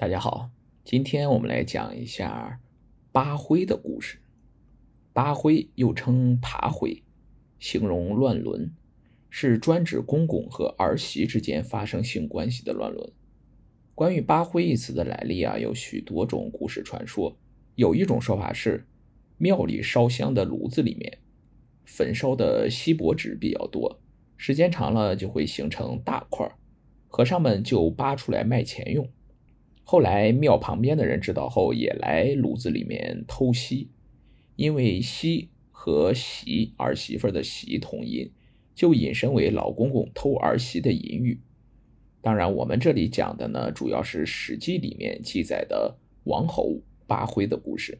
大家好，今天我们来讲一下八灰的故事。八灰又称爬灰，形容乱伦，是专指公公和儿媳之间发生性关系的乱伦。关于八灰一词的来历啊，有许多种故事传说。有一种说法是，庙里烧香的炉子里面焚烧的锡箔纸比较多，时间长了就会形成大块，和尚们就扒出来卖钱用。后来庙旁边的人知道后，也来炉子里面偷锡，因为锡和媳儿媳妇的媳同音，就引申为老公公偷儿媳的隐语。当然，我们这里讲的呢，主要是《史记》里面记载的王侯八辉的故事。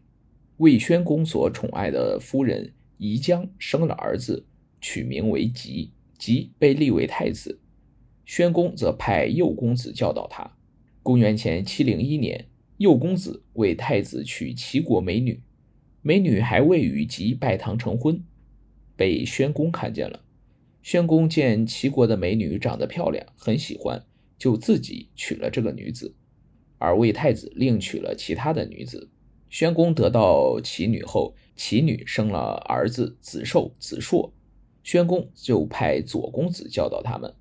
魏宣公所宠爱的夫人宜姜生了儿子，取名为吉，吉被立为太子。宣公则派右公子教导他。公元前七零一年，右公子为太子娶齐国美女，美女还未与吉拜堂成婚，被宣公看见了。宣公见齐国的美女长得漂亮，很喜欢，就自己娶了这个女子，而魏太子另娶了其他的女子。宣公得到齐女后，齐女生了儿子子寿、子硕，宣公就派左公子教导他们。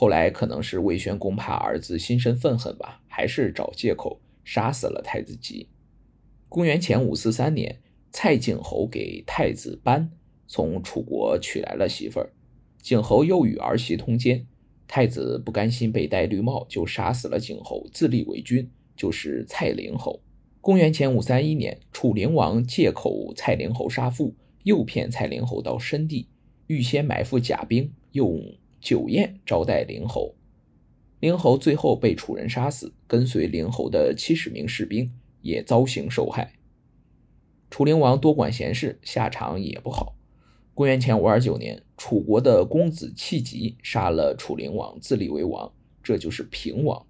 后来可能是魏宣公怕儿子心生愤恨吧，还是找借口杀死了太子吉。公元前五四三年，蔡景侯给太子班从楚国娶来了媳妇儿，景侯又与儿媳通奸，太子不甘心被戴绿帽，就杀死了景侯，自立为君，就是蔡灵侯。公元前五三一年，楚灵王借口蔡灵侯杀父，诱骗蔡灵侯到申地，预先埋伏甲兵，用。酒宴招待灵侯，灵侯最后被楚人杀死，跟随灵侯的七十名士兵也遭刑受害。楚灵王多管闲事，下场也不好。公元前五二九年，楚国的公子弃疾杀了楚灵王，自立为王，这就是平王。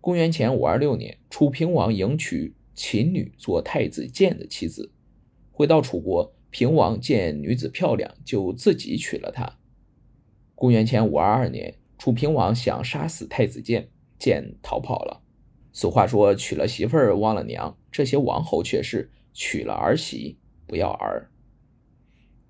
公元前五二六年，楚平王迎娶秦女做太子建的妻子，回到楚国，平王见女子漂亮，就自己娶了她。公元前五二二年，楚平王想杀死太子建，建逃跑了。俗话说：“娶了媳妇忘了娘。”这些王侯却是娶了儿媳不要儿。